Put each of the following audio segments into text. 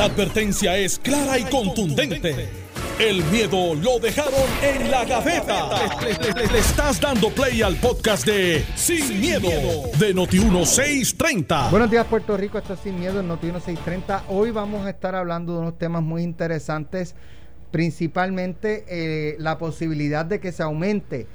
La advertencia es clara y contundente. El miedo lo dejaron en la gaveta. Le, estás dando play al podcast de Sin, miedo, de Noti1630. Buenos días, Puerto Rico. Esto es Sin Miedo en Noti1630. Hoy vamos a estar hablando de unos temas muy interesantes, principalmente eh, la posibilidad de que se aumente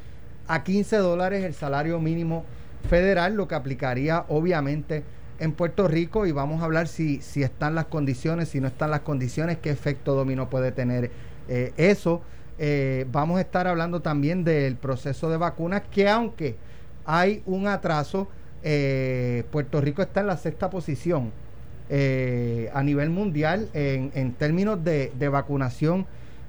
a 15 dólares el salario mínimo federal, lo que aplicaría obviamente en Puerto Rico y vamos a hablar si, si están las condiciones, si no están las condiciones, qué efecto dominó puede tener eh, eso. Eh, vamos a estar hablando también del proceso de vacunas, que aunque hay un atraso, eh, Puerto Rico está en la sexta posición a nivel mundial en, términos de, de, vacunación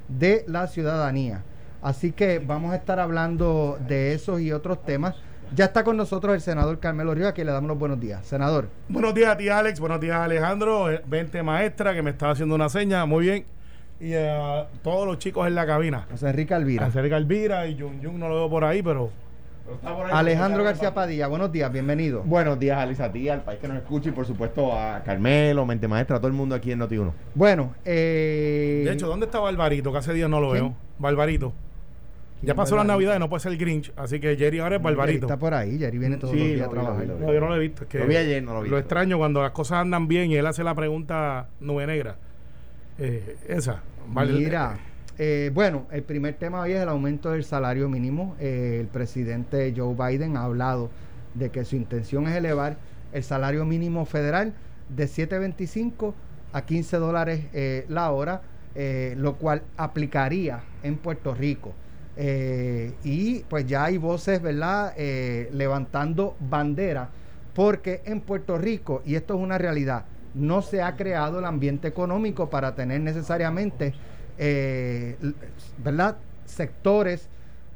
de la ciudadanía. Así que vamos a estar hablando de esos y otros temas. Ya está con nosotros el senador Carmelo Rivas, que le damos los buenos días. Senador. Buenos días a ti, Alex. Buenos días, Alejandro. Vente, maestra, que me estaba haciendo una seña. Muy bien y a todos los chicos en la cabina. José Enrique Alvira. José Enrique Alvira y Jun Jun no lo veo por ahí, pero. Alejandro García Padilla, buenos días, bienvenido. Buenos días, Alice, a ti, al país que nos escucha y por supuesto a Carmelo, Mente Maestra, a todo el mundo aquí en Noti1. Bueno, eh... De hecho, ¿dónde está Barbarito? Que hace días no lo veo. Barbarito. Ya pasó la Navidad y no puede ser el Grinch, así que Jerry ahora es Barbarito. está por ahí, Jerry viene todos los días a trabajar. no, yo no lo he visto. lo vi ayer, no lo vi. Lo extraño cuando las cosas andan bien y él hace la pregunta nube negra. Eh, esa. Mira, eh, bueno, el primer tema hoy es el aumento del salario mínimo. Eh, el presidente Joe Biden ha hablado de que su intención es elevar el salario mínimo federal de 7.25 a 15 dólares eh, la hora, lo cual aplicaría en Puerto Rico. Y pues ya hay voces, ¿verdad?, levantando bandera, porque en Puerto Rico, y esto es una realidad, no se ha creado el ambiente económico para tener necesariamente, eh, ¿verdad? Sectores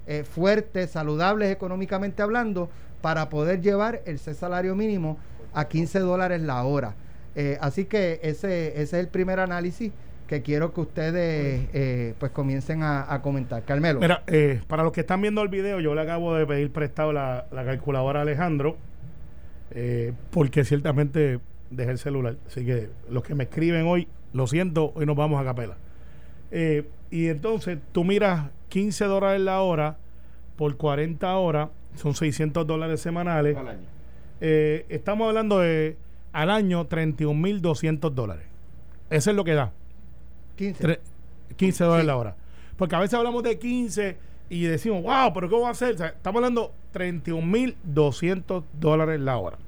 eh, fuertes, saludables económicamente hablando, para poder llevar el salario mínimo a 15 dólares la hora. Eh, así que ese, ese es el primer análisis que quiero que ustedes pues comiencen a, comentar. Carmelo. Mira, para los que están viendo el video, yo le acabo de pedir prestado la, la calculadora a Alejandro, porque ciertamente dejé el celular. Así que los que me escriben hoy, lo siento, hoy nos vamos a capela. Eh, y entonces tú miras 15 dólares la hora por 40 horas, son 600 dólares semanales. Al año. Eh, estamos hablando de al año 31.200 dólares. Eso es lo que da. 15. 15 dólares la hora. Porque a veces hablamos de 15 y decimos, wow, pero ¿qué voy a hacer? estamos hablando 31.200 dólares la hora.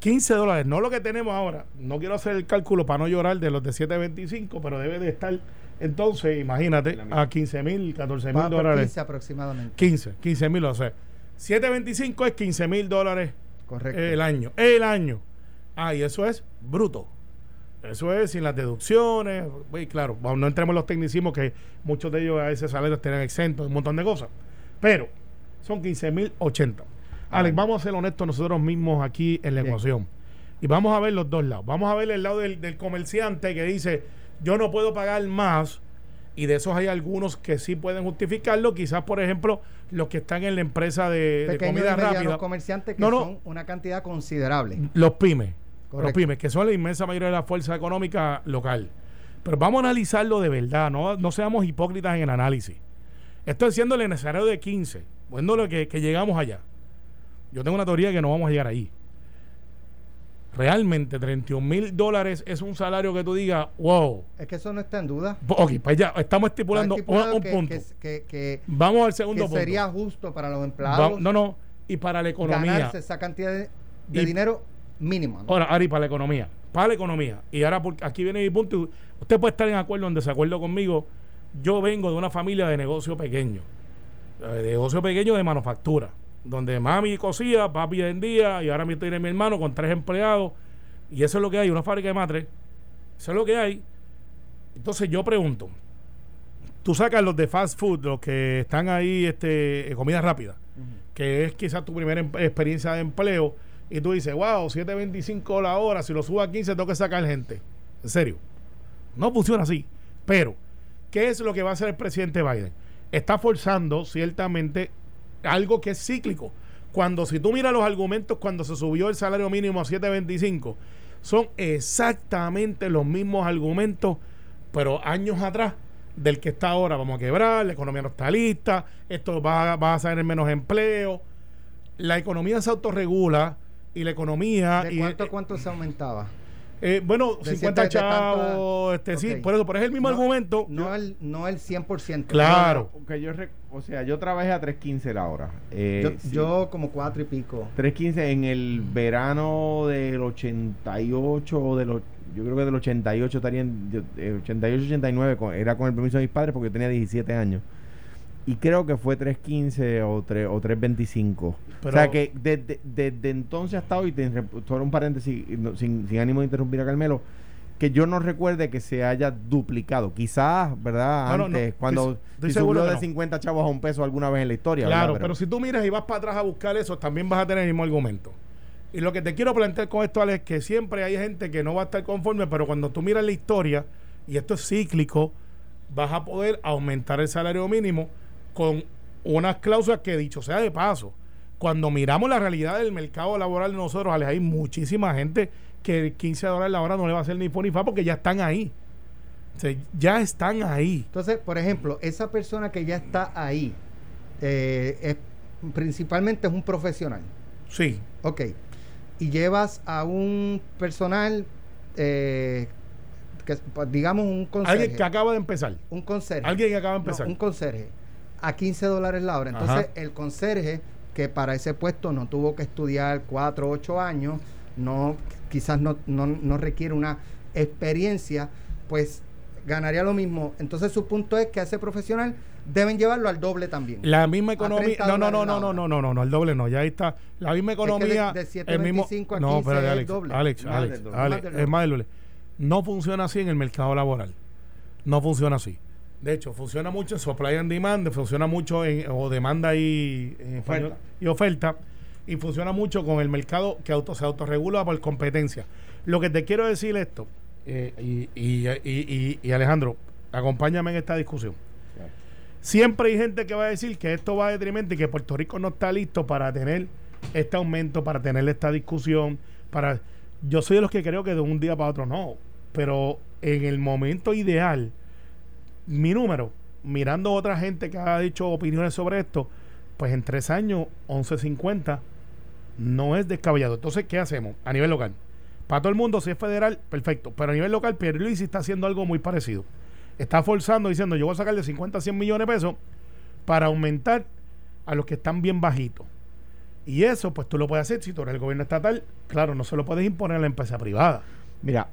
15 dólares, no lo que tenemos ahora. No quiero hacer el cálculo para no llorar de los de 7.25, pero debe de estar entonces, imagínate, a 15 mil, 14 mil dólares. 15 aproximadamente. 15, 15 mil, o sea, 7.25 es 15 mil dólares Correcto. el año. El año. Ah, y eso es bruto. Eso es sin las deducciones. Y claro, no entremos en los tecnicismos que muchos de ellos a ese salario tienen exentos, un montón de cosas. Pero son 15 mil 80. Alex, vamos a ser honestos nosotros mismos aquí en la ecuación. Y vamos a ver los dos lados. Vamos a ver el lado del, comerciante que dice, yo no puedo pagar más. Y de esos hay algunos que sí pueden justificarlo. Quizás, por ejemplo, los que están en la empresa de, comida rápida. Los comerciantes que son una cantidad considerable. Los pymes. Los pymes, que son la inmensa mayoría de la fuerza económica local. Pero vamos a analizarlo de verdad. No, no seamos hipócritas en el análisis. Estoy siendo el necesario de 15. Bueno, lo que, que llegamos allá. Yo tengo una teoría que no vamos a llegar ahí. Realmente 31 mil dólares es un salario que tú digas, wow. Es que eso no está en duda. Ok, pues ya estamos estipulando, un, punto. Que, Vamos al segundo punto. Sería justo para los empleados. no, no. Y para la economía. Ganarse esa cantidad de, dinero mínimo. Ahora, Ari, para la economía. Para la economía. Y ahora aquí viene mi punto. Usted puede estar en acuerdo o en desacuerdo conmigo. Yo vengo de una familia de negocio pequeño. De negocio pequeño de manufactura donde mami cosía, papi vendía y ahora me estoy mi hermano con tres empleados y eso es lo que hay, una fábrica de matres, eso es lo que hay. Entonces yo pregunto, tú sacas los de fast food, los que están ahí, este, comida rápida, que es quizás tu primera em, experiencia de empleo, y tú dices, wow, 7.25 la hora, si lo subo a 15 tengo que sacar gente. En serio, no funciona así. Pero, ¿qué es lo que va a hacer el presidente Biden? Está forzando ciertamente algo que es cíclico. Cuando si tú miras los argumentos cuando se subió el salario mínimo a 7.25, son exactamente los mismos argumentos, pero años atrás del que está ahora. Vamos a quebrar, la economía no está lista, esto va, va a salir menos empleo. La economía se autorregula y la economía... ¿De y, cuánto eh, cuánto se aumentaba? eh, bueno, de 50 siete- de chavos, este, sí, ok. por eso, pero es el mismo No, argumento. No el, no el 100%. Claro. Que yo o sea, yo trabajé a 3.15 la hora. Eh, Yo, sí. yo como cuatro y pico. 3.15 en el verano del 88 o del... Yo creo que del 88 estaría en... yo- eh, 88, 89, con- era con el permiso de mis padres porque yo tenía 17 años. Y creo que fue 3.15 o, 3, o 3.25. o Pero- sea que desde, desde entonces hasta hoy, te, solo un paréntesis, sin, sin ánimo de interrumpir a Carmelo, que yo no recuerde que se haya duplicado. Quizás, ¿verdad? No, no, Antes, no, cuando estoy- si seguro subió de no. 50 chavos a un peso alguna vez en la historia. Claro, ¿verdad? pero, si tú miras y vas para atrás a buscar eso, también vas a tener el mismo argumento. Y lo que te quiero plantear con esto, Alex, es que siempre hay gente que no va a estar conforme, pero cuando tú miras la historia, y esto es cíclico, vas a poder aumentar el salario mínimo con unas cláusulas que, dicho sea de paso, cuando miramos la realidad del mercado laboral de nosotros, Alex, hay muchísima gente que 15 dólares la hora no le va a hacer ni por ni fa porque ya están ahí. O sea, ya están ahí. Entonces, por ejemplo, esa persona que ya está ahí, eh, es, principalmente es un profesional. Sí. Ok. Y llevas a un personal, eh, que, pues, digamos un conserje. Alguien que acaba de empezar. un conserje. Alguien que acaba de No, empezar. un conserje. A 15 dólares la hora. Entonces, Ajá. el conserje, que para ese puesto no tuvo que estudiar 4 o 8 años, no, quizás no, no, no requiere una experiencia, pues ganaría lo mismo. Entonces, su punto es que a ese profesional deben llevarlo al doble también. La misma economía. 30 No, no, no, no, no, no, no, no, no, el doble no, ya ahí está. La misma que de- economía. de el mismo. 7.25 a No, 15 espérate, es el Alex. doble. Alex, Alex. Alex, del es más del doble. No funciona así en el mercado laboral. No funciona así. De hecho, funciona mucho en supply and demand, funciona mucho en o demanda y, en español, Oferta. y oferta, y funciona mucho con el mercado que auto, se autorregula por competencia. Lo que te quiero decir esto, eh, y, y- y- y- y Alejandro, acompáñame en esta discusión. Siempre hay gente que va a decir que esto va a detrimento y que Puerto Rico no está listo para tener este aumento, para tener esta discusión, para yo soy de los que creo que de un día para otro no, pero en el momento ideal mi número, mirando otra gente que ha dicho opiniones sobre esto, pues en tres años 11.50 no es descabellado. Entonces, ¿qué hacemos a nivel local? Para todo el mundo, si es federal, perfecto. Pero a nivel local, Pierluisi está haciendo algo muy parecido. Está forzando, diciendo, yo voy a sacar de 50 a 100 millones de pesos para aumentar a los que están bien bajitos. Y eso, pues tú lo puedes hacer si tú eres el gobierno estatal. Claro, no se lo puedes imponer a la empresa privada. Mira,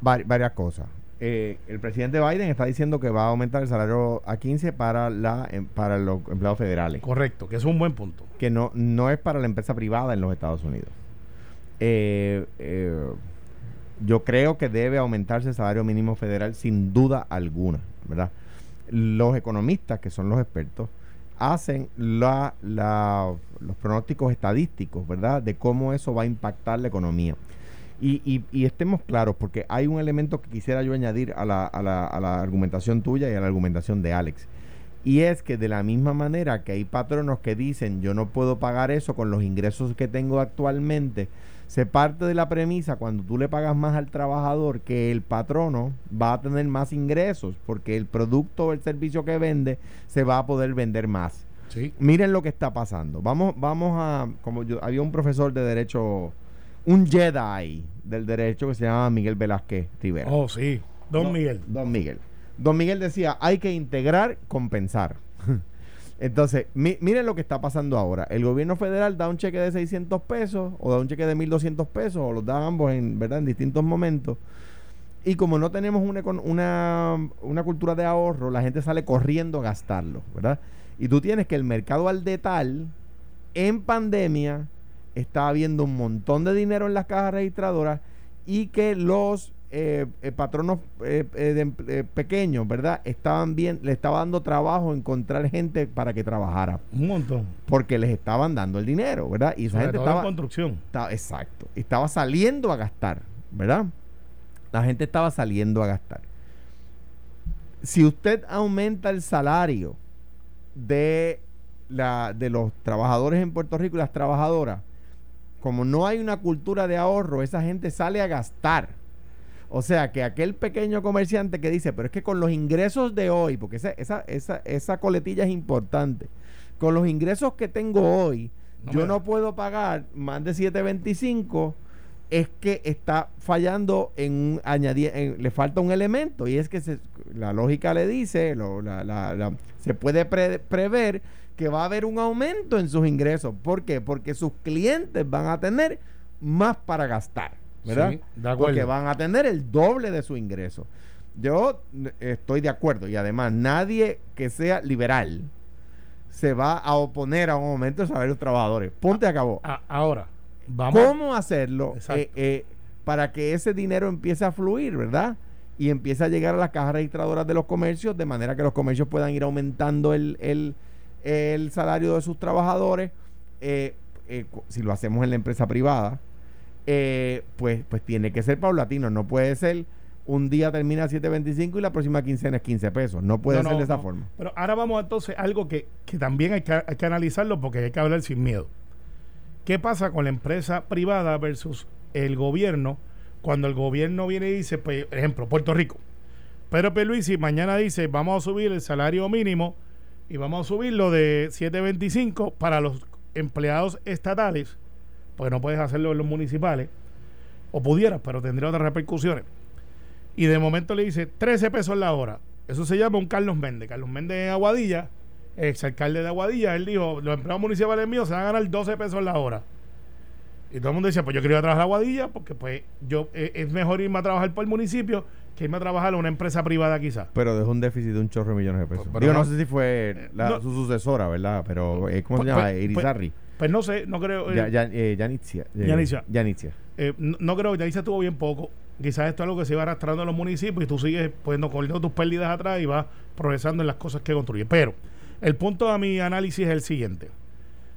varias cosas. Eh, el presidente Biden está diciendo que va a aumentar el salario a 15 para, la, em- para los empleados federales. Correcto, que es un buen punto. que no, no es para la empresa privada en los Estados Unidos. Eh, eh, yo creo que debe aumentarse el salario mínimo federal sin duda alguna, ¿verdad? Los economistas, que son los expertos, hacen la, la- los pronósticos estadísticos, ¿verdad? De cómo eso va a impactar la economía. Y, y- y estemos claros, porque hay un elemento que quisiera yo añadir a la, a la- a la argumentación tuya y a la argumentación de Alex. Y es que de la misma manera que hay patronos que dicen yo no puedo pagar eso con los ingresos que tengo actualmente, se parte de la premisa cuando tú le pagas más al trabajador que el patrono va a tener más ingresos porque el producto o el servicio que vende se va a poder vender más. Sí. Miren lo que está pasando. Vamos, vamos a, como yo, había un profesor de derecho, un Jedi del derecho que se llama Miguel Velázquez Rivera. Oh, sí. Don Miguel. Don Miguel. Don Miguel decía, hay que integrar, compensar. Entonces, mi- miren lo que está pasando ahora. El gobierno federal da un cheque de 600 pesos o da un cheque de 1.200 pesos o los da ambos en, ¿verdad? en distintos momentos. Y como no tenemos una, una, una cultura de ahorro, la gente sale corriendo a gastarlo, ¿verdad? Y tú tienes que el mercado al detal, en pandemia, está habiendo un montón de dinero en las cajas registradoras y que los eh, eh, patronos eh, de eh, pequeños, ¿verdad? Estaban bien, le estaba dando trabajo encontrar gente para que trabajara, Un montón. porque les estaban dando el dinero, ¿verdad? Y esa Sobre gente todo en estaba, construcción. estaba- exacto, estaba saliendo a gastar, ¿verdad? La gente estaba saliendo a gastar. Si usted aumenta el salario de, la, de los trabajadores en Puerto Rico y las trabajadoras, como no hay una cultura de ahorro, esa gente sale a gastar. O sea, que aquel pequeño comerciante que dice, pero es que con los ingresos de hoy, porque esa, esa, esa, esa coletilla es importante, con los ingresos que tengo hoy, yo no puedo pagar más de 725 es que está fallando en añadir, le falta un elemento y es que la lógica le dice, se puede prever que va a haber un aumento en sus ingresos. ¿Por qué? Porque sus clientes van a tener más para gastar, ¿verdad? Porque van a tener el doble de su ingreso. Yo estoy de acuerdo y además nadie que sea liberal se va a oponer a un aumento de salario de los trabajadores. Punto y acabó. ahora, ¿Cómo hacerlo eh, eh, para que ese dinero empiece a fluir, verdad? Y empiece a llegar a las cajas registradoras de los comercios, de manera que los comercios puedan ir aumentando el, el, salario de sus trabajadores. Eh, si lo hacemos en la empresa privada, pues, pues tiene que ser paulatino, no puede ser un día termina a 7.25 y la próxima quincena es 15 pesos. No puede ser de esa forma. Pero ahora vamos entonces a algo que, que también hay que, hay que, analizarlo porque hay que hablar sin miedo. ¿Qué pasa con la empresa privada versus el gobierno? Cuando el gobierno viene y dice, pues, por ejemplo, Puerto Rico. Pedro Luisi mañana dice, vamos a subir el salario mínimo y vamos a subirlo de 7.25 para los empleados estatales, porque no puedes hacerlo en los municipales, o pudieras, pero tendría otras repercusiones. Y de momento le dice 13 pesos la hora. Eso se llama un Carlos Méndez. Carlos Méndez en Aguadilla exalcalde de Aguadilla, él dijo, los empleados municipales míos se van a ganar 12 pesos la hora. Y todo el mundo decía, pues yo quiero ir a trabajar a Aguadilla porque pues yo eh, es mejor irme a trabajar por el municipio que irme a trabajar en una empresa privada quizás. Pero dejó un déficit de un chorro de millones de pesos. Pero, yo no, sé si fue eh, su sucesora, ¿verdad? Pero eh, ¿cómo se pues, llama? Pues, Irizarri. Pues, pues, no sé, no creo. Ya, ya, Yanitzia. Yanitzia. no, no, creo, Yanitzia tuvo bien poco. Quizás esto es algo que se va arrastrando en los municipios y tú sigues poniendo corriendo tus pérdidas atrás y vas progresando en las cosas que construyes. Pero el punto de mi análisis es el siguiente.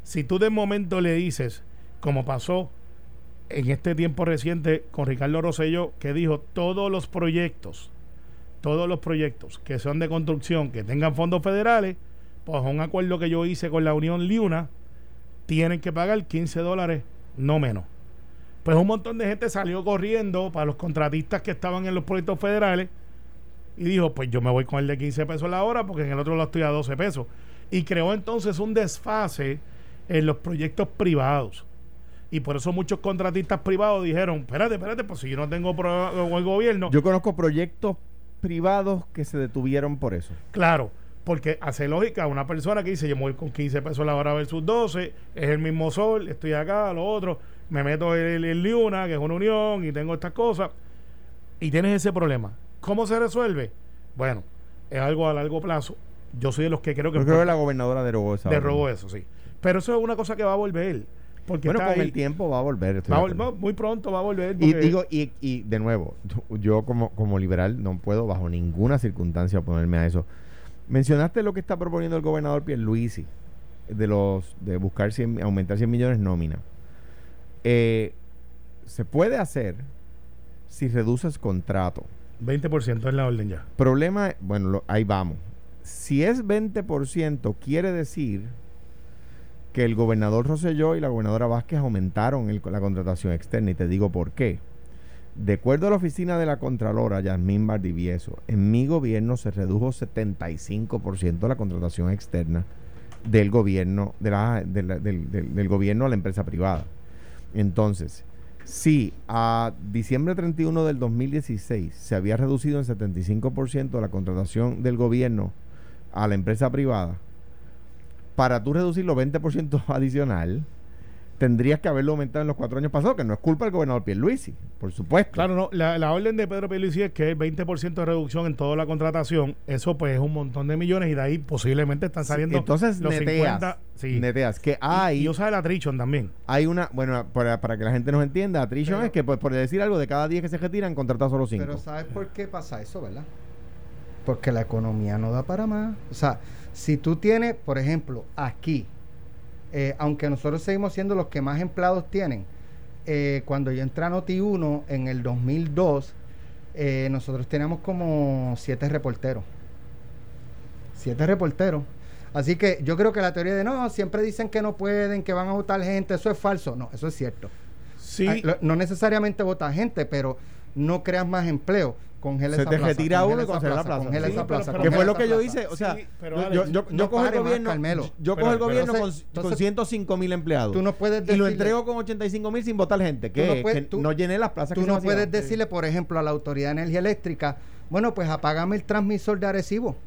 Si tú de momento le dices, como pasó en este tiempo reciente con Ricardo Rosello, que dijo todos los proyectos, todos los proyectos que son de construcción, que tengan fondos federales, pues un acuerdo que yo hice con la Unión Liuna, tienen que pagar 15 dólares, no menos. Pues un montón de gente salió corriendo para los contratistas que estaban en los proyectos federales y dijo, pues yo me voy con el de 15 pesos la hora porque en el otro lo estoy a 12 pesos. Y creó entonces un desfase en los proyectos privados. Y por eso muchos contratistas privados dijeron, espérate, espérate, pues si yo no tengo con el gobierno. Yo conozco proyectos privados que se detuvieron por eso. Claro, porque hace lógica una persona que dice, yo me voy con 15 pesos la hora versus 12, es el mismo sol, estoy acá, lo otro, me meto en el Liuna, que es una unión, y tengo estas cosas, y tienes ese problema. ¿Cómo se resuelve? Bueno, es algo a largo plazo. Yo soy de los que creo que... Yo creo que la gobernadora derogó esa. Derogó eso, sí. Pero eso es una cosa que va a volver. Porque bueno, con el tiempo va a volver. muy pronto va a volver. Y digo, y, y, de nuevo, yo como, como liberal no puedo bajo ninguna circunstancia ponerme a eso. Mencionaste lo que está proponiendo el gobernador Pierluisi de los de buscar aumentar 100 millones nómina. Eh, se puede hacer si reduces contrato 20% es la orden ya. Problema, bueno, ahí vamos. Si es 20%, quiere decir que el gobernador Rosselló y la gobernadora Vázquez aumentaron la contratación externa. Y te digo por qué. De acuerdo a la oficina de la Contralora, Yasmín Bardivieso, en mi gobierno se redujo 75% la contratación externa del gobierno, de la, del gobierno a la empresa privada. Entonces, si a diciembre 31 del 2016 se había reducido en 75% la contratación del gobierno a la empresa privada, para tú reducir los 20% adicional, tendrías que haberlo aumentado en los cuatro años pasados, que no es culpa del gobernador Pierluisi, por supuesto. Claro, no, la, orden de Pedro Pierluisi es que el 20% de reducción en toda la contratación, eso pues es un montón de millones y de ahí posiblemente están saliendo entonces, los neteas, 50, sí. neteas, que hay... Y, usa el attrition también. Hay una, bueno, para, que la gente nos entienda, attrition es que pues, por decir algo, de cada 10 que se retiran, contratan solo 5. Pero ¿sabes por qué pasa eso, verdad? Porque la economía no da para más. O sea, si tú tienes, por ejemplo, aquí, eh, aunque nosotros seguimos siendo los que más empleados tienen, eh, cuando yo entré a Noti1 en el 2002, eh, nosotros teníamos como siete reporteros. Siete reporteros. Así que yo creo que la teoría de no, siempre dicen que no pueden, que van a votar gente, eso es falso. No, eso es cierto. Sí, Ah, No necesariamente vota gente, pero no creas más empleo. Congela Se esa te plaza, retira uno y congela la plaza, plaza. congela Sí, esa pero- plaza, pero- que fue lo que yo hice, o sea, yo, cojo el gobierno, Carmelo. yo cojo el gobierno con, con entonces- 105 mil empleados Tú no puedes y lo entrego con 85 mil sin votar gente, que, no puedes- que tú- no llené las plazas Tú que se no puedes decirle, por ejemplo, a la Autoridad de Energía Eléctrica, bueno, pues apágame el transmisor de Arecibo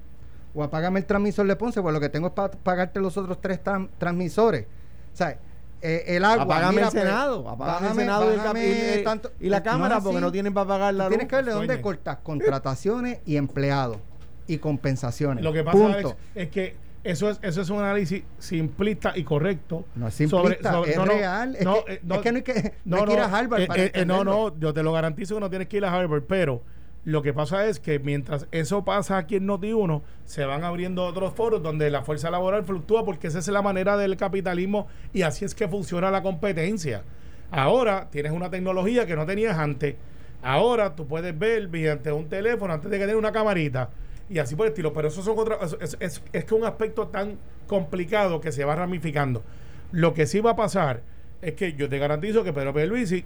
o apágame el transmisor de Ponce, pues lo que tengo es para pagarte los otros tres tran- transmisores. O sea, eh, el agua. Apágame mira, el Senado, apágame el Senado y, el cap- bájame y- y- tanto- y la No Cámara porque no tienen para pagar la luz. Tienes que ver de dónde cortas contrataciones y empleados y compensaciones. Lo que pasa Punto. Es que eso es, eso es un análisis simplista y correcto. No es simplista, es real. Es que- eh, es que no hay que- no hay que ir a Harvard eh, para eh, eh, no, no, yo te lo garantizo que no tienes que ir a Harvard, pero lo que pasa es que mientras eso pasa aquí en Noti1, se van abriendo otros foros donde la fuerza laboral fluctúa porque esa es la manera del capitalismo y así es que funciona la competencia. Ahora tienes una tecnología que no tenías antes. Ahora tú puedes ver mediante un teléfono antes de que tenga una camarita y así por el estilo. Pero eso son otras. Es, es, es, un aspecto tan complicado que se va ramificando. Lo que sí va a pasar es que yo te garantizo que Pedro Pierluisi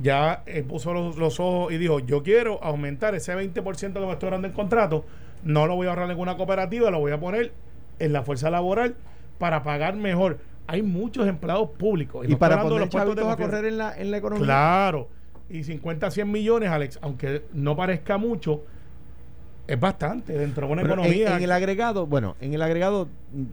ya eh, puso los, los ojos y dijo: Yo quiero aumentar ese 20% que me estoy dando en contrato. No lo voy a ahorrar en ninguna cooperativa, lo voy a poner en la fuerza laboral para pagar mejor. Hay muchos empleados públicos. Y no para poner los puestos de a correr en la, en la economía. Claro. Y 50, 100 millones, Alex, aunque no parezca mucho, es bastante dentro de una Pero economía. en el agregado, bueno, en el agregado.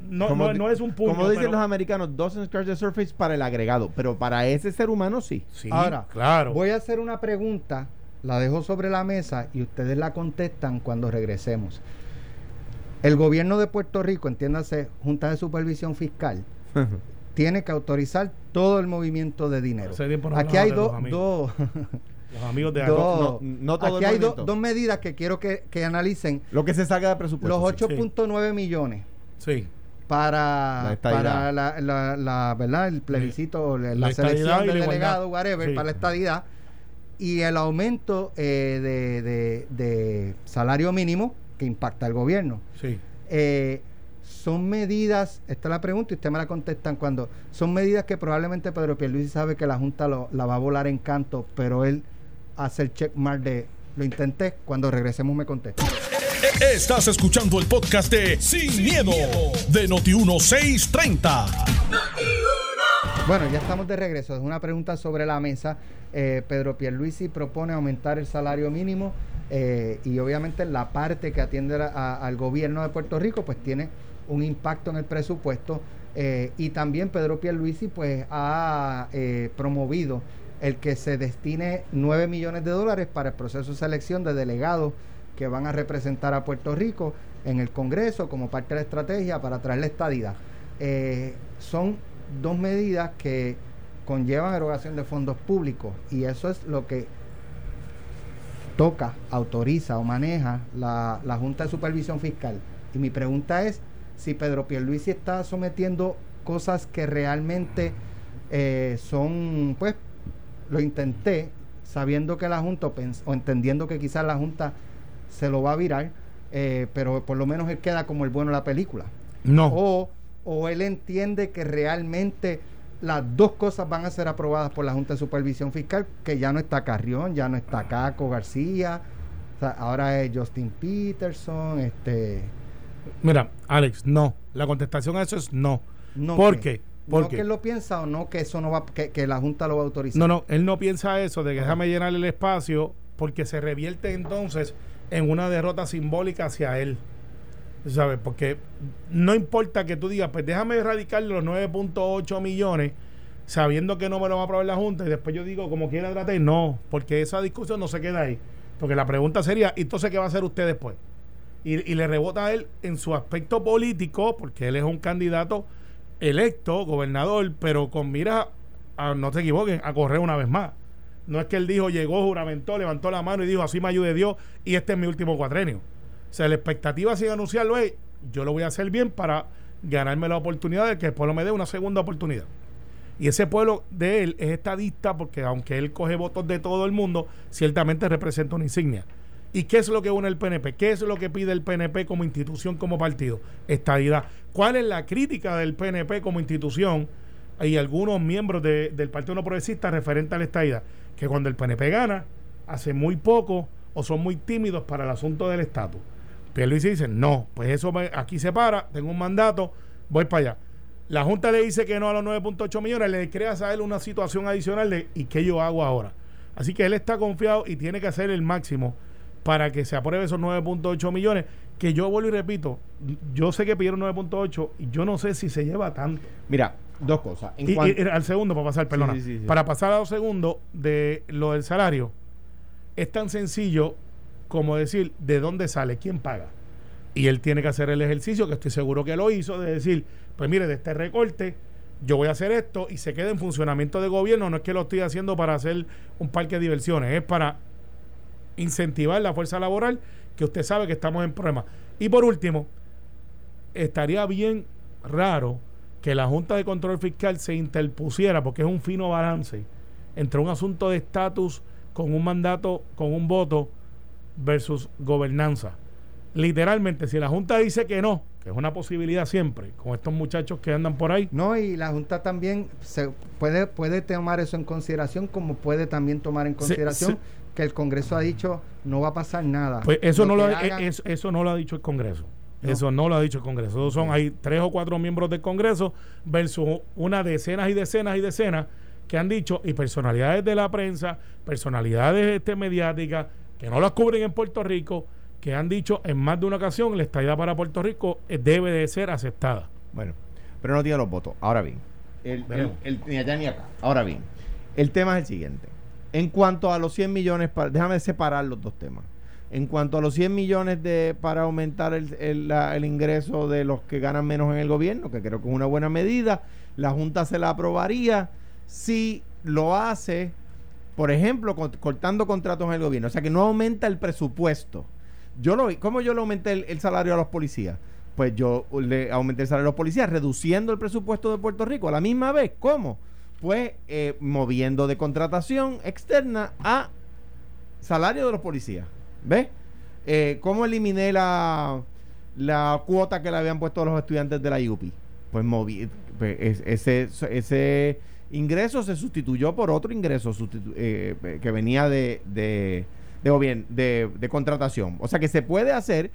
No- no- no es un puño, Como dicen pero- los americanos, doesn't scratch the surface para el agregado. Pero para ese ser humano sí. sí, Ahora, claro. Voy a hacer una pregunta, la dejo sobre la mesa y ustedes la contestan cuando regresemos. El gobierno de Puerto Rico, entiéndase, Junta de Supervisión Fiscal, tiene que autorizar todo el movimiento de dinero. Aquí hay dos, los amigos de dos- no- no todo aquí el hay dos- medidas que quiero que, que analicen. Lo que se saca de presupuesto. Los sí. 8.9 millones Sí. para, La estadidad. para la, la- la- ¿verdad? el plebiscito, la, selección y de la igualdad. delegados, whatever, Sí. para la estadidad. Y el aumento eh, de, de- de salario mínimo que impacta al gobierno. Sí. Eh, son medidas, esta es la pregunta y ustedes me la contestan cuando, son medidas que probablemente Pedro Pierluisi sabe que la Junta lo- la va a volar en canto, pero él hace el checkmark de lo intenté, cuando regresemos me contesta. Estás escuchando el podcast de Sin, miedo, de Noti1630. Bueno, ya estamos de regreso. Es una pregunta sobre la mesa. Eh, Pedro Pierluisi propone aumentar el salario mínimo eh, y obviamente la parte que atiende a- a- al gobierno de Puerto Rico pues tiene un impacto en el presupuesto eh, y también Pedro Pierluisi pues ha promovido el que se destine 9 millones de dólares para el proceso de selección de delegados que van a representar a Puerto Rico en el Congreso como parte de la estrategia para traer la estadidad. Eh, son dos medidas que conllevan erogación de fondos públicos y eso es lo que toca, autoriza o maneja la, la Junta de Supervisión Fiscal. Y mi pregunta es si Pedro Pierluisi está sometiendo cosas que realmente eh, son, pues, lo intenté sabiendo que la Junta o, entendiendo que quizás la Junta se lo va a virar, eh, pero por lo menos él queda como el bueno de la película. No. O, o él entiende que realmente las dos cosas van a ser aprobadas por la Junta de Supervisión Fiscal, que ya no está Carrión, ya no está Caco García, o sea, ahora es Justin Peterson, este... Mira, Alex, no. La contestación a eso es no. No ¿Por qué? ¿Por no qué? que él lo piensa o no que eso no va, que, que la Junta lo va a autorizar. No, no, él no piensa eso de que déjame llenar el espacio porque se revierte entonces en una derrota simbólica hacia él. ¿Sabes? Porque no importa que tú digas, pues déjame erradicar los 9.8 millones sabiendo que no me lo va a aprobar la Junta y después yo digo, como quiera tratar, no, porque esa discusión no se queda ahí. Porque la pregunta sería, ¿y entonces qué va a hacer usted después? Y, y le rebota a él en su aspecto político, porque él es un candidato electo, gobernador, pero con mira, a- no se equivoquen, a correr una vez más. No es que él dijo, llegó, juramentó, levantó la mano y dijo, así me ayude Dios y este es mi último cuatrenio. O sea, la expectativa sin anunciarlo es, yo lo voy a hacer bien para ganarme la oportunidad de que el pueblo me dé una segunda oportunidad. Y ese pueblo de él es estadista porque aunque él coge votos de todo el mundo, ciertamente representa una insignia. ¿Y qué es lo que une el PNP? ¿Qué es lo que pide el PNP como institución, como partido? Estadidad. ¿Cuál es la crítica del PNP como institución y algunos miembros del Partido No Progresista referente a la estadidad? Que cuando el PNP gana, hace muy poco o son muy tímidos para el asunto del estatus. Luis dice, no, pues eso aquí se para, tengo un mandato, voy para allá. La Junta le dice que no a los 9.8 millones, le crea a él una situación adicional de ¿y qué yo hago ahora? Así que él está confiado y tiene que hacer el máximo para que se apruebe esos 9.8 millones, que yo vuelvo y repito, yo sé que pidieron 9.8 y yo no sé si se lleva tanto. Mira, dos cosas. y, al segundo, para pasar, perdona, para pasar a los segundos de lo del salario, es tan sencillo como decir de dónde sale, quién paga. Y él tiene que hacer el ejercicio, que estoy seguro que lo hizo, de decir, pues mire, de este recorte, yo voy a hacer esto y se queda en funcionamiento de gobierno. No es que lo estoy haciendo para hacer un parque de diversiones, es para incentivar la fuerza laboral, que usted sabe que estamos en problemas. Y por último, estaría bien raro que la Junta de Control Fiscal se interpusiera, porque es un fino balance, entre un asunto de estatus con un mandato, con un voto versus gobernanza. Literalmente, si la Junta dice que no, que es una posibilidad siempre, con estos muchachos que andan por ahí. No, y la Junta también se puede, puede tomar eso en consideración, como puede también tomar en consideración que el Congreso ha dicho no va a pasar nada. Pues eso, no, lo, eso, no lo ha dicho el Congreso. Eso no lo ha dicho el Congreso. son, hay tres o cuatro miembros del Congreso versus una decenas y decenas y decenas que han dicho, y personalidades de la prensa, personalidades este, mediáticas, que no las cubren en Puerto Rico, que han dicho en más de una ocasión la estadía para Puerto Rico eh, debe de ser aceptada. Bueno, pero no tiene los votos. Ahora bien, el, ni allá ni acá. Ahora bien, el tema es el siguiente. En cuanto a los 100 millones, déjame separar los dos temas. En cuanto a los 100 millones de para aumentar el, el, ingreso de los que ganan menos en el gobierno, que creo que es una buena medida, la Junta se la aprobaría si lo hace, por ejemplo, cortando contratos en el gobierno. O sea, que no aumenta el presupuesto. Yo lo ¿Cómo yo le aumenté el, salario a los policías? Pues yo le aumenté el salario a los policías reduciendo el presupuesto de Puerto Rico a la misma vez. ¿Cómo? Pues eh, moviendo de contratación externa a salario de los policías. ¿Ves? Eh, ¿Cómo eliminé la, la cuota que le habían puesto los estudiantes de la IUPI? Pues moví, pues, ese, ese ingreso se sustituyó por otro ingreso eh, que venía de, de, de, de, de, contratación. O sea que se puede hacer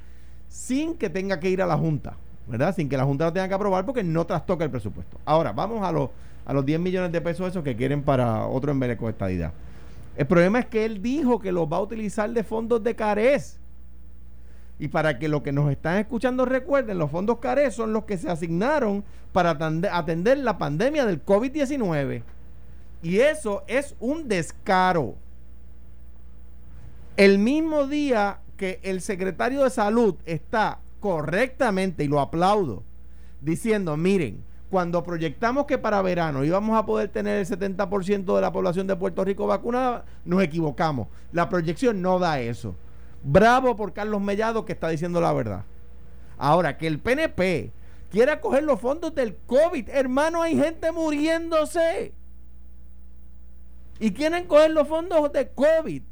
sin que tenga que ir a la Junta, ¿verdad? Sin que la Junta lo tenga que aprobar porque no trastoca el presupuesto. Ahora, vamos a, los a los 10 millones de pesos esos que quieren para otro embeleco de estadidad. El problema es que él dijo que los va a utilizar de fondos de CARES. Y para que los que nos están escuchando recuerden, los fondos CARES son los que se asignaron para atender la pandemia del COVID-19. Y eso es un descaro. El mismo día que el secretario de salud está correctamente, y lo aplaudo, diciendo, miren, cuando proyectamos que para verano íbamos a poder tener el 70% de la población de Puerto Rico vacunada, nos equivocamos. La proyección no da eso. Bravo por Carlos Mellado que está diciendo la verdad. Ahora, que el PNP quiera coger los fondos del COVID, hermano, hay gente muriéndose. Y quieren coger los fondos de COVID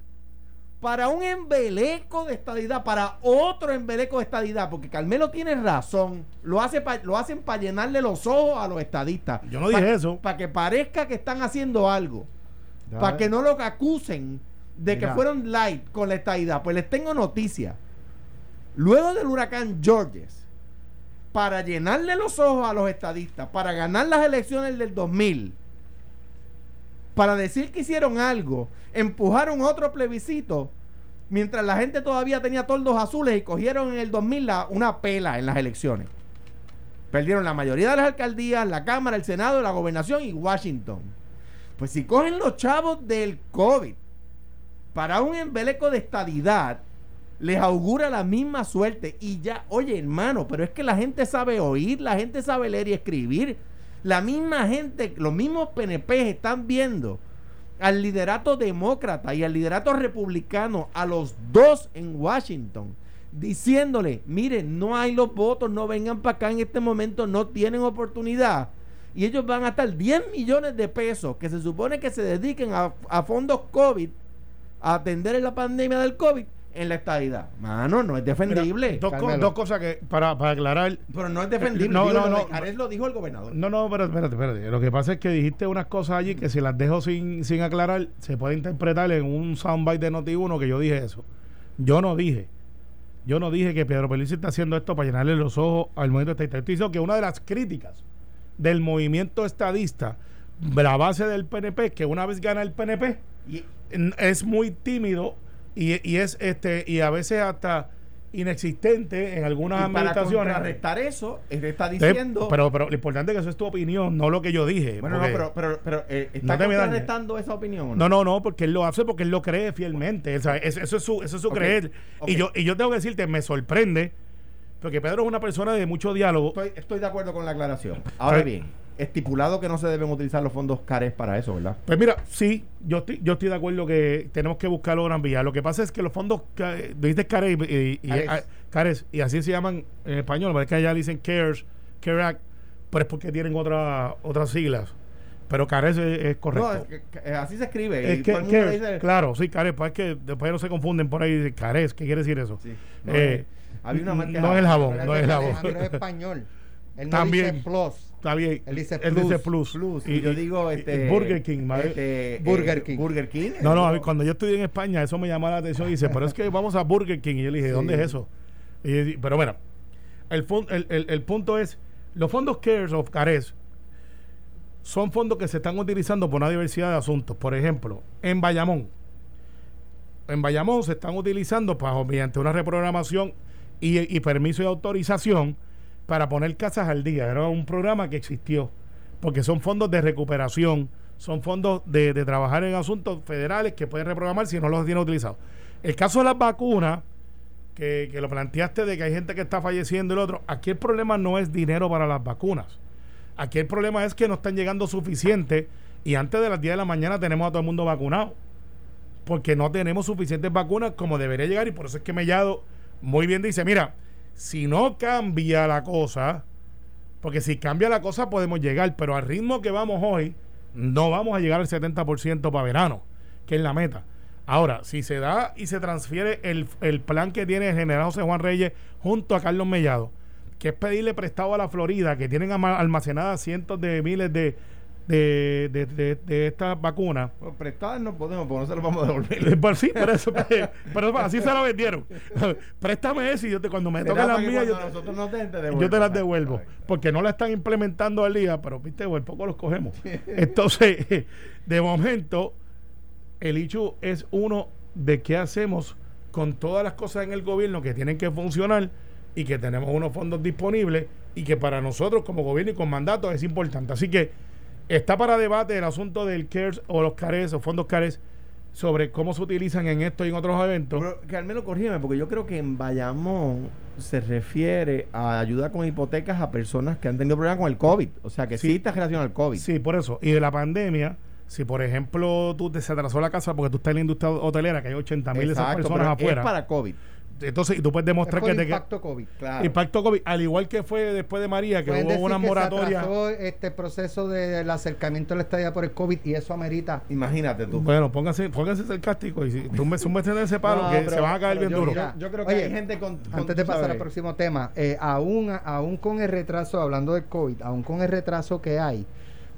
para un embeleco de estadidad, para otro embeleco de estadidad, porque Carmelo tiene razón, lo, hace lo hacen para llenarle los ojos a los estadistas. Yo no dije eso. Para que parezca que están haciendo algo, para que no lo acusen de que fueron light con la estadidad. Pues les tengo noticia. Luego del huracán Georges, para llenarle los ojos a los estadistas, para ganar las elecciones del 2000, para decir que hicieron algo, empujaron otro plebiscito, mientras la gente todavía tenía toldos azules y cogieron en el 2000 una pela en las elecciones. Perdieron la mayoría de las alcaldías, la Cámara, el Senado, la Gobernación y Washington. Pues si cogen los chavos del COVID para un embeleco de estadidad, les augura la misma suerte. Y ya, oye hermano, pero es que la gente sabe oír, la gente sabe leer y escribir. La misma gente, los mismos PNP están viendo al liderato demócrata y al liderato republicano, a los dos en Washington, diciéndole, miren, no hay los votos, no vengan para acá en este momento, no tienen oportunidad. Y ellos van a estar 10 millones de pesos que se supone que se dediquen a, a fondos COVID, a atender la pandemia del COVID, en la estadidad. Mano, no es defendible. Dos, co- Carmelo. dos cosas que, para, para aclarar. pero no es defendible. No, Digo, no, no. Cares lo dijo el gobernador. No, no, pero espérate, espérate. Lo que pasa es que dijiste unas cosas allí que si las dejo sin, sin aclarar, se puede interpretar en un soundbite de Noti1 que yo dije eso. Yo no dije. Yo no dije que Pedro Pelici está haciendo esto para llenarle los ojos al movimiento estadista. Estoy diciendo que una de las críticas del movimiento estadista, la base del PNP, que una vez gana el PNP, Y- es muy tímido y, y es este y a veces hasta inexistente en algunas y para administraciones. contrarrestar eso, él está diciendo. pero, pero lo importante es que eso es tu opinión, no lo que yo dije. bueno, no, pero, pero, pero eh, ¿está No contrarrestando esa opinión? no, no, no, porque él lo hace porque él lo cree fielmente. o sea, es- eso es su, eso es su creer. Y yo, y yo tengo que decirte, me sorprende, porque Pedro es una persona de mucho diálogo. Estoy, estoy de acuerdo con la aclaración. Ahora bien, estipulado que no se deben utilizar los fondos CARES para eso, ¿verdad? Pues mira, sí, yo estoy, yo estoy de acuerdo que tenemos que buscarlo en vía. Lo que pasa es que los fondos, dijiste CARES y, y- y- Cares. ah, Cares, y así se llaman en español, pero es que allá dicen CARES, CARE Act, pero es porque tienen otra, otras siglas. Pero CARES es, es correcto. No, es que- que, eh, así se escribe. Es que, Cares, dice- claro, sí, Cares, pues es que después no se confunden por ahí, dicen Cares, ¿qué quiere decir eso? Sí. No, Eh, había una marca- no es el jabón, no es el jabón. Es español. Él no También. dice plus. Está bien. Él dice Él plus, dice plus. Plus, y yo digo este Burger King, este, Burger eh, King. Burger King. No, no, cuando yo estudié en España, eso me llamó la atención y dice, pero es que vamos a Burger King. Y yo le dije, ¿dónde es eso? Y pero mira, el, el, el- el punto es, los fondos CARES of CARES son fondos que se están utilizando por una diversidad de asuntos. Por ejemplo, en Bayamón. En Bayamón se están utilizando para, mediante una reprogramación y, y permiso de autorización para poner casas al día. Era un programa que existió, porque son fondos de recuperación, son fondos de, de trabajar en asuntos federales que pueden reprogramar si no los tienen utilizados. El caso de las vacunas, que, que lo planteaste de que hay gente que está falleciendo y el otro, aquí el problema no es dinero para las vacunas. Aquí el problema es que no están llegando suficiente y antes de las 10 de la mañana tenemos a todo el mundo vacunado. Porque no tenemos suficientes vacunas como debería llegar y por eso es que Mellado muy bien dice, mira, si no cambia la cosa, porque si cambia la cosa podemos llegar, pero al ritmo que vamos hoy, no vamos a llegar al 70% para verano, que es la meta. Ahora, si se da y se transfiere el, el plan que tiene el general José Juan Reyes junto a Carlos Mellado, que es pedirle prestado a la Florida, que tienen almacenadas cientos de miles de, de, de, de- de estas vacunas. Bueno, prestadas no podemos, porque no se los vamos a devolver. Pues sí, por eso, pues, pero así se lo vendieron. Préstame eso y yo te, cuando me para que mías, yo te, yo te las devuelvo. Porque no la están implementando al día, pero viste, por poco los cogemos. Entonces, de momento, el hecho es uno de qué hacemos con todas las cosas en el gobierno que tienen que funcionar y que tenemos unos fondos disponibles y que para nosotros como gobierno y con mandato es importante. Así que está para debate el asunto del CARES o los CARES o fondos CARES sobre cómo se utilizan en esto y en otros eventos. Pero que al menos corrígeme, porque yo creo que en Bayamón se refiere a ayuda con hipotecas a personas que han tenido problemas con el COVID. O sea, que sí, Sí. está relación al COVID. Sí, por eso. Y de la pandemia, si por ejemplo tú te se atrasó la casa porque tú estás en la industria hotelera, que hay 80 mil de esas personas afuera. Es para COVID. Entonces, y tú puedes Es demostrar que te impacto COVID. Claro. impacto COVID, al igual que fue después de María, que Pueden hubo una moratoria. este proceso del acercamiento a la estadía por el COVID y eso amerita. Imagínate tú. Bueno, pónganse, pónganse sarcásticos y si tú me zumbes en ese palo No, que pero- se van a caer bien yo, duro. mira, yo creo que Oye, hay gente con. con- Antes de pasar sabes, al próximo tema, eh, aún, aún con el retraso, hablando del COVID, aún con el retraso que hay,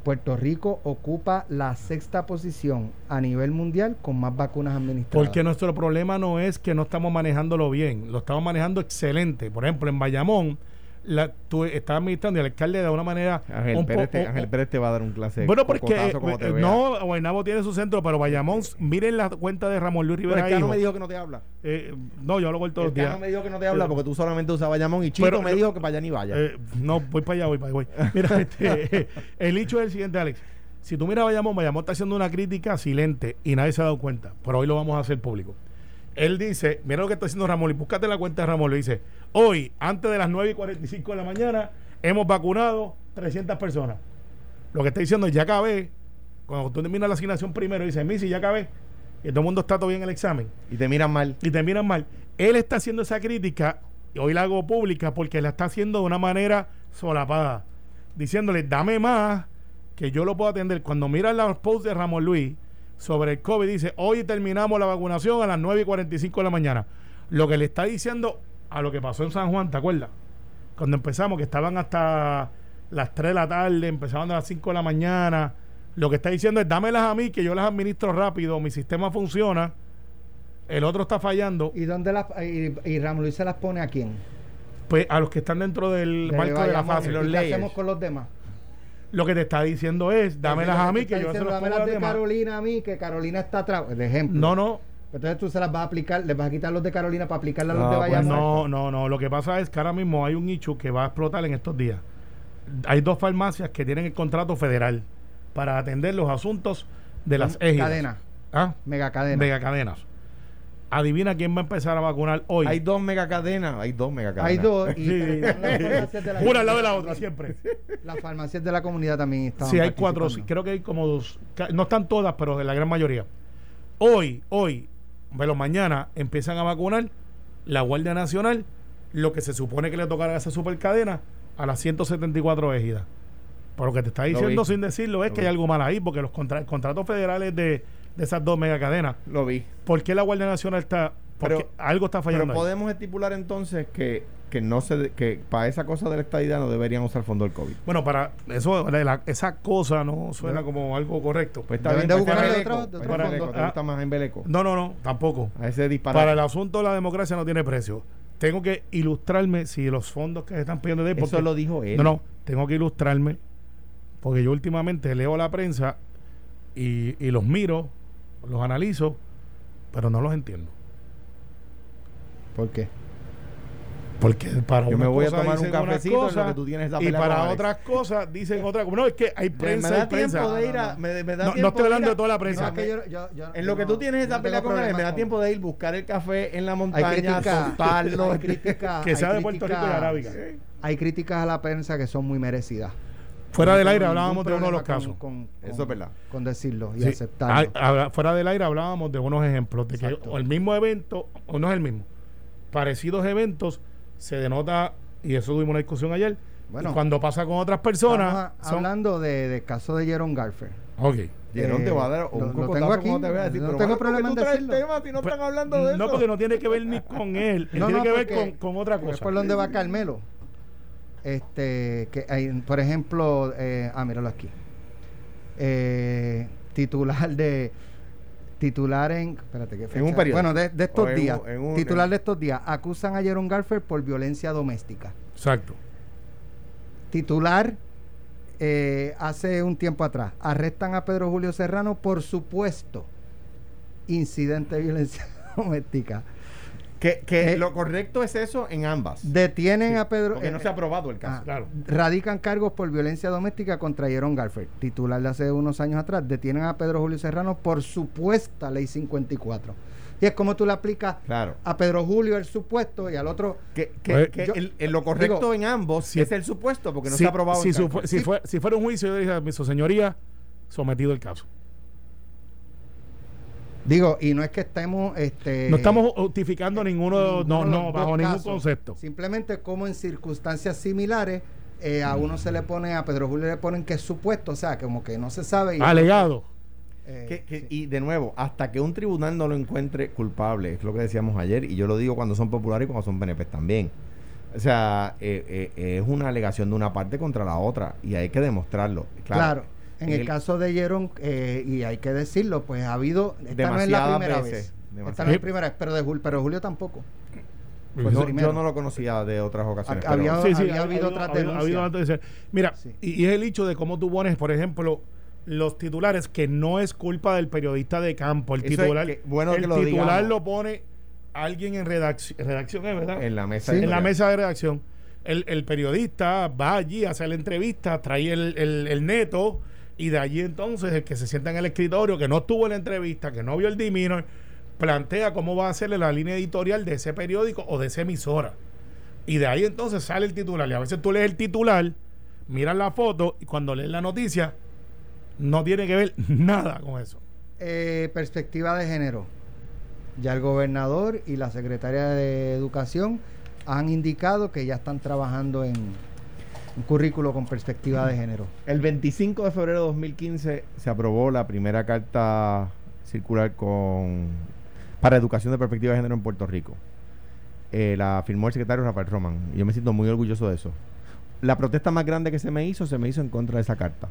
Puerto Rico ocupa la sexta posición a nivel mundial con más vacunas administradas. Porque nuestro problema no es que no estamos manejándolo bien, lo estamos manejando excelente. Por ejemplo, en Bayamón, la, tú estás administrando y el alcalde de una manera. Ángel, un Pérez po- te, un- Ángel Pérez te va a dar un clase. Bueno, porque cocotazo como te eh, no, Guaynabo tiene su centro, pero Bayamón, miren la cuenta de Ramón Luis Pero Rivera. el Cano hijo. me dijo que no te habla. Eh, no, yo hablo con todos El los días. Cano me dijo que no te habla Pero- porque tú solamente usabas Bayamón y Chito Pero me yo- dijo que para allá ni vaya. Eh, no, voy para allá, voy para allá. Voy. Mira, este, el hecho es el siguiente, Alex. Si tú miras a Bayamón, Bayamón está haciendo una crítica silente y nadie se ha dado cuenta. Pero hoy lo vamos a hacer público. Él dice, mira lo que está haciendo Ramón, y búscate la cuenta de Ramón, le dice, hoy, antes de las 9 y 45 de la mañana, hemos vacunado 300 personas. Lo que está diciendo es, ya acabé. Cuando tú terminas la asignación primero, dice, Missy, ya acabé. Y todo el mundo está todo bien en el examen y te miran mal. y te miran mal. Él está haciendo esa crítica, y hoy la hago pública porque la está haciendo de una manera solapada, diciéndole, dame más, que yo lo puedo atender. Cuando miran los posts de Ramón Luis sobre el COVID, dice, hoy terminamos la vacunación a las 9 y 45 de la mañana. Lo que le está diciendo a lo que pasó en San Juan, ¿te acuerdas? Cuando empezamos, que estaban hasta las 3 de la tarde, empezaban a las 5 de la mañana. Lo que está diciendo es, dámelas a mí, que yo las administro rápido, mi sistema funciona, el otro está fallando. ¿Y dónde las, y, y Ramón Luis se las pone a quién? Pues a los que están dentro del De marco de la fase, ¿Y qué hacemos con los demás? Lo que te está diciendo es, dámelas a mí, que yo se los pongo a de. Carolina a mí, que Carolina está atrás. De ejemplo. No, no, Entonces tú se las vas a aplicar, les vas a quitar los de Carolina para aplicarle a los de pues Bayamón. no, no, no. Lo que pasa es que ahora mismo hay un nicho que va a explotar en estos días. Hay dos farmacias que tienen el contrato federal para atender los asuntos de las égidas. Cadena, ¿Ah? mega cadena. Megacadenas. Adivina quién va a empezar a vacunar hoy. Hay dos megacadenas, hay dos megacadenas. Hay dos. Y Sí. pero Una al lado de la otra, siempre. Las farmacias de la comunidad también están. Sí, hay cuatro, creo que hay como dos. No están todas, pero la gran mayoría. Hoy, hoy, pero mañana empiezan a vacunar la Guardia Nacional, lo que se supone que le tocará a esa supercadena a las 174 égidas. Por lo que te está diciendo sin decirlo es Lo que vi. hay algo mal ahí, porque los contra- contratos federales de, de esas dos megacadenas, Lo vi. ¿por qué la Guardia Nacional está.? Porque Pero- algo está Pero fallando. ahí. podemos estipular entonces que, que no se de- que para esa cosa de la estadidad no deberían usar fondo del COVID. Bueno, para eso, la- la- esa cosa no suena como algo correcto. Pues está Deben bien, de pues otro- Beleco, de otro está en fondo. Beleco, ¿Te Ah. gusta más en Beleco? no, no, no, tampoco. A ese disparate. Para el asunto de la democracia no tiene precio. Tengo que ilustrarme si los fondos que se están pidiendo de ahí, Eso porque- lo dijo él. No, no, tengo que ilustrarme porque yo últimamente leo la prensa y, y los miro, los analizo, pero no los entiendo. ¿Por qué? Porque para Yo me voy a cosas tomar un cafecito en lo cosas que tú tienes esa y para otras cosas dicen otra cosa. No, es que hay prensa me y da prensa. tiempo de ir a. No, Me, me da No, no tiempo estoy hablando a- de toda la No, prensa. es que yo- yo- yo- En lo que no- tú tienes esa no pelea con él, me da tiempo de ir buscar el café en la Hay montaña, soltarlo. hay críticas, Que de Puerto Rico y arábiga. Hay críticas a la prensa que son muy merecidas. Fuera del aire hablábamos de uno de los casos. con- con- Eso es verdad. Con decirlo y Sí. aceptarlo. Ah, fuera del aire hablábamos de unos ejemplos de que el mismo evento, o no es el mismo, parecidos eventos se denota, y eso tuvimos una discusión ayer, Bueno. y cuando pasa con otras personas, a- son- hablando de- del caso de Jerome Garfer. Ok. Jerón Eh, te va a dar lo- un lo cocotazo tengo aquí, decir, no tengo bueno, ¿por qué problema en decirlo. si no Pues, están hablando de no, eso? porque no tiene que ver ni con él, No, tiene no, que ver con, con otra porque Es cosa. por donde va Carmelo. Este, que hay, por ejemplo, eh, ah, míralo aquí. Eh, titular de titular en espérate qué En un periódico. bueno de, de estos en días un- en un- titular en- de estos días acusan a Jerome Garfer por violencia doméstica Exacto. titular eh, hace un tiempo atrás arrestan a Pedro Julio Serrano por supuesto incidente de violencia doméstica Que, que Eh, lo correcto es eso en ambas. detienen Sí, a Pedro Porque no eh, se ha aprobado el caso. Ah, Claro. Radican cargos por violencia doméstica contra Jerome Garfer, titular de hace unos años atrás. Detienen a Pedro Julio Serrano por supuesta ley 54. Y es como tú le aplicas Claro. a Pedro Julio el supuesto y al otro. Que, que- Pues, que yo- el- el- lo correcto digo, en ambos si- es el supuesto, porque no si, se ha aprobado si, el su- caso. si Sí. fue- si fuera un juicio, yo dije, su señoría, sometido el caso. Digo, y no es que estemos. Este, no estamos justificando ninguno, no, los no, bajo ningún casos. concepto. Simplemente como en circunstancias similares. eh, a uno se le pone, a Pedro Julio le ponen que es supuesto, o sea, como que no se sabe. y- Alegado. eh, Que- que- sí. Y de nuevo, hasta que un tribunal no lo encuentre culpable, es lo que decíamos ayer, y yo lo digo cuando son populares y cuando son PNP también. O sea, eh, eh, es una alegación de una parte contra la otra, y hay que demostrarlo. Claro. Claro. En el, caso de Jerón, eh, y hay que decirlo, pues ha habido. Esta no es la primera veces, vez. Esta no es la primera vez, pero de Julio, pero Julio tampoco. Pues no, yo no lo conocía de otras ocasiones. Pero- había- Sí, sí, había ha- habido ha otras habido- habido denuncias. antes de ser. Mira, Sí. y, y es el hecho de cómo tú pones, por ejemplo, los titulares, que no es culpa del periodista de campo. El Eso es titular, que- bueno el que lo titular digamos. lo pone alguien en redacción, redacción ¿es verdad? en la mesa. Sí. en la mesa de redacción. El, el periodista va allí, hace la entrevista, trae el, el- el neto y de allí entonces el que se sienta en el escritorio, que no estuvo en la entrevista, que no vio el diminor, plantea cómo va a ser la línea editorial de ese periódico o de esa emisora. Y de ahí entonces sale el titular. Y a veces tú lees el titular, miras la foto y cuando lees la noticia no tiene que ver nada con eso. Eh, perspectiva de género. Ya el gobernador y la secretaria de Educación han indicado que ya están trabajando en un currículo con perspectiva de género. El 25 de febrero de 2015 se aprobó la primera carta circular con para educación de perspectiva de género en Puerto Rico. eh, la firmó el secretario Rafael Román. Yo me siento muy orgulloso de eso. La protesta más grande que se me hizo, se me hizo en contra de esa carta.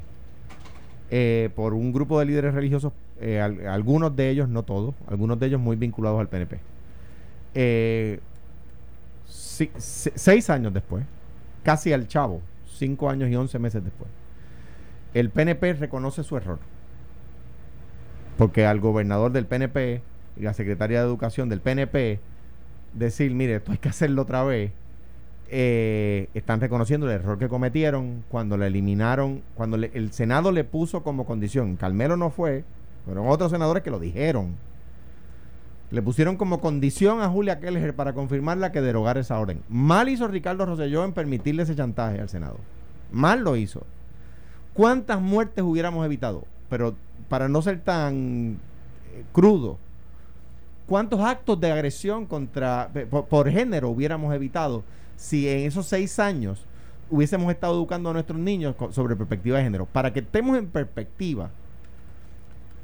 Eh, por un grupo de líderes religiosos, eh, al- algunos de ellos, no todos, algunos de ellos muy vinculados al PNP. Si- se- seis años después, casi al chavo, cinco años y once meses después, el PNP reconoce su error. Porque al gobernador del PNP y la secretaria de Educación del PNP decir, mire, esto hay que hacerlo otra vez, eh, están reconociendo el error que cometieron cuando le eliminaron, cuando el Senado le puso como condición, Carmelo no fue, fueron otros senadores que lo dijeron, le pusieron como condición a Julia Keller para confirmarla que derogar esa orden. Mal hizo Ricardo Rosselló en permitirle ese chantaje al Senado. Mal lo hizo. ¿Cuántas muertes hubiéramos evitado? Pero para no ser tan eh, crudo, ¿cuántos actos de agresión contra por, por género hubiéramos evitado si en esos seis años hubiésemos estado educando a nuestros niños sobre perspectiva de género? Para que estemos en perspectiva,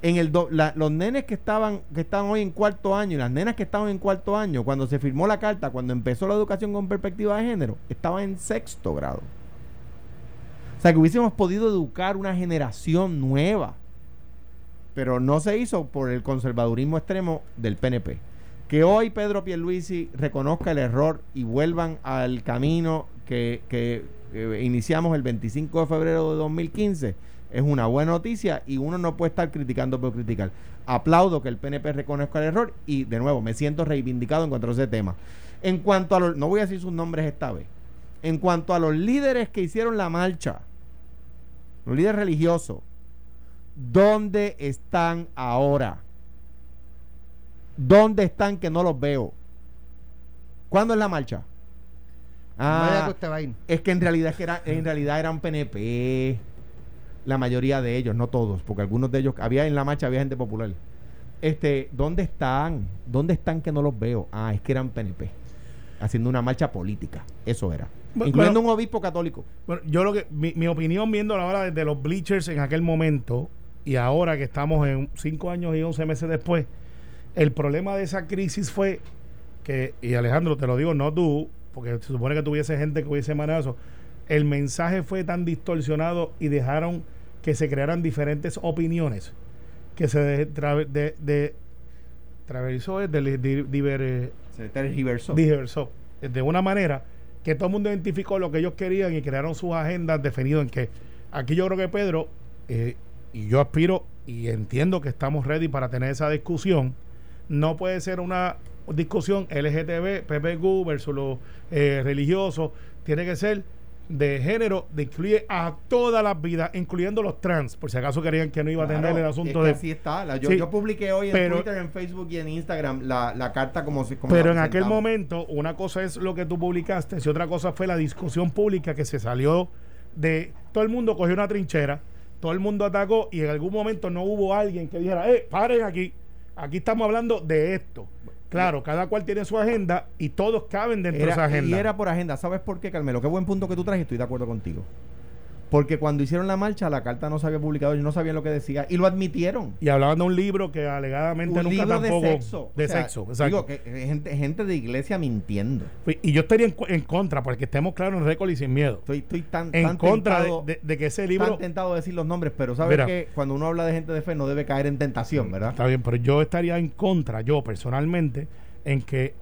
en el do- la- los nenes que estaban que estaban hoy en cuarto año y las nenas que estaban en cuarto año cuando se firmó la carta cuando empezó la educación con perspectiva de género estaban en sexto grado. O sea que hubiésemos podido educar una generación nueva pero no se hizo por el conservadurismo extremo del PNP que hoy Pedro Pierluisi reconozca el error y vuelvan al camino que, que, eh, iniciamos el 25 de febrero de 2015 es una buena noticia y uno no puede estar criticando por criticar. Aplaudo que el PNP reconozca el error y de nuevo me siento reivindicado en cuanto a ese tema. En cuanto a los, no voy a decir sus nombres esta vez, en cuanto a los líderes que hicieron la marcha, los líderes religiosos, ¿dónde están ahora? ¿Dónde están que no los veo? ¿Cuándo es la marcha? Ah, es que en realidad que era, en realidad eran PNP. La mayoría de ellos, no todos, porque algunos de ellos había en la marcha había gente popular. Este, ¿dónde están? ¿Dónde están que no los veo? Ah, es que eran PNP. Haciendo una marcha política. Eso era. Bueno, Incluyendo bueno. un obispo católico. Bueno, yo lo que, mi, mi opinión viendo la hora desde los bleachers en aquel momento y ahora que estamos en cinco años y 11 meses después, el problema de esa crisis fue que, y Alejandro, te lo digo, no tú, porque se supone que tuviese gente que hubiese emanado eso, el mensaje fue tan distorsionado y dejaron que se crearan diferentes opiniones que se de, tra- de, de- traversó, es de, diver- eh, Se tergiversó. diversó de una manera que todo el mundo identificó lo que ellos querían y crearon sus agendas definidas en que aquí yo creo que Pedro eh, y yo aspiro y entiendo que estamos ready para tener esa discusión no puede ser una discusión LGTB, PPQ versus los eh, religiosos tiene que ser de género de incluye a todas las vidas incluyendo los trans por si acaso querían que no iba a atender Claro, el asunto es que de así está. La- yo, Sí, yo publiqué hoy en pero- Twitter, en Facebook y en Instagram la, la carta como si como Pero en aquel momento, una cosa es lo que tú publicaste, y otra cosa fue la discusión pública que se salió de. Todo el mundo cogió una trinchera, todo el mundo atacó, y en algún momento no hubo alguien que dijera, ¡eh, paren aquí! Aquí estamos hablando de esto. Claro, cada cual tiene su agenda y todos caben dentro de esa agenda. y era por agenda. ¿Sabes por qué, Carmelo? Qué buen punto que tú traes. Estoy de acuerdo contigo. Porque cuando hicieron la marcha, la carta no se había publicado. Ellos no sabían lo que decía. Y lo admitieron. Y hablaban de un libro que alegadamente Un nunca libro tampoco. de sexo. De O sea, sexo, exacto. Digo, que eh, gente, gente de iglesia mintiendo. Y yo estaría en, contra, porque estemos claros en récord y sin miedo. Estoy, estoy tan, En tan contra de, tentado, de- de que ese tan libro. tentado de decir los nombres, pero sabes que cuando uno habla de gente de fe no debe caer en tentación, ¿verdad? Está bien, pero yo estaría en contra, yo personalmente, en que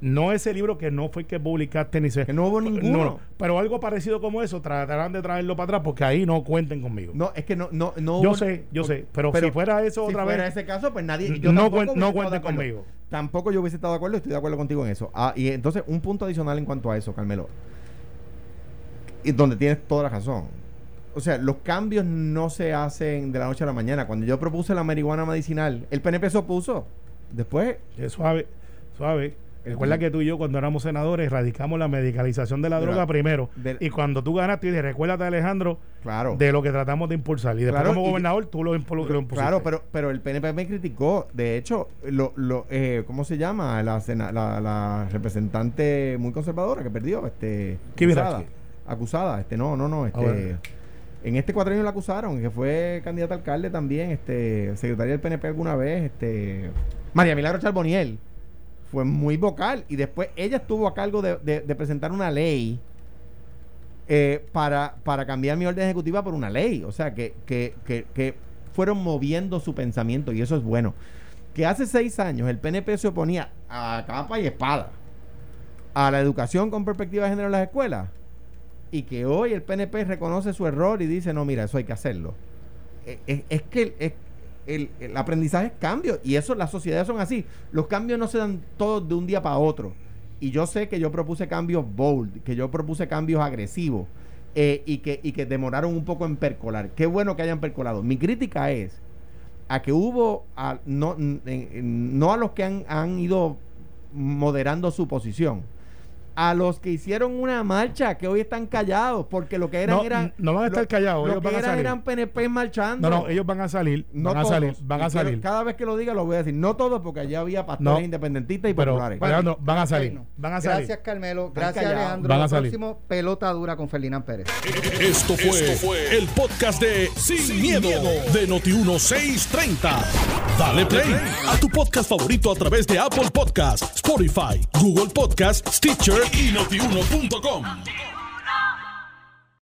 no ese libro que no fue que publicaste ni se. Que no hubo ninguno. no, pero algo parecido como eso, tratarán de traerlo para atrás porque ahí no cuenten conmigo. No, es que no, no, no yo hubo- sé, yo sé, pero, si fuera eso si otra fuera vez. ese caso, pues nadie. yo no cuen- no cuenten conmigo. Tampoco yo hubiese estado de acuerdo, estoy de acuerdo contigo en eso. Ah, y entonces, un punto adicional en cuanto a eso, Carmelo. Y donde tienes toda la razón. O sea, los cambios no se hacen de la noche a la mañana. Cuando yo propuse la marihuana medicinal, el PNP se opuso. Después, Eh, suave, suave. Recuerda que tú y yo cuando éramos senadores erradicamos la medicalización de la droga primero. del- y cuando tú ganaste, y recuérdate Alejandro claro. de lo que tratamos de impulsar. Y después Claro, como gobernador tú lo, impu- lo impusiste. Claro, pero, pero el PNP me criticó. De hecho, lo, lo, eh, ¿cómo se llama? La, sena- la, la representante muy conservadora que perdió. Este, acusada. Acusada. Este, no, no, no. Este, bueno. En este cuatrienio la acusaron, que fue candidata a alcalde también, este, secretaria del PNP alguna vez, este, María Milagro Charboniel fue muy vocal y después ella estuvo a cargo de, presentar una ley eh, para, para cambiar mi orden ejecutiva por una ley. O sea, que, que, que, fueron moviendo su pensamiento y eso es bueno. Que hace seis años el PNP se oponía a capa y espada a la educación con perspectiva de género en las escuelas y que hoy el PNP reconoce su error y dice, no, mira, eso hay que hacerlo. Eh, Es, es que el- el aprendizaje es cambio y eso las sociedades son así. Los cambios no se dan todos de un día para otro. Y yo sé que yo propuse cambios bold, que yo propuse cambios agresivos eh, y, que, y que demoraron un poco en percolar. Qué bueno que hayan percolado. Mi crítica es a que hubo, no, no a los que han, han ido moderando su posición, a los que hicieron una marcha que hoy están callados, porque lo que eran No, eran. no van a estar callados, Lo ellos que van a eran salir. eran PNP marchando. No, no, ellos van a salir. No van a salir. Van a salir. Cada vez que lo diga lo voy a decir. No todos, porque allá había pastores No. independentistas y Pero, populares. Alejandro, van a salir. Van a salir. Gracias, Carmelo. Gracias. Alejandro. Van a salir. próximo, pelota dura con Ferdinand Pérez. Esto fue, el podcast de Sin, miedo, de Noti1630. Dale play a tu podcast favorito a través de Apple Podcasts, Spotify, Google Podcasts, Stitcher y notiuno.com.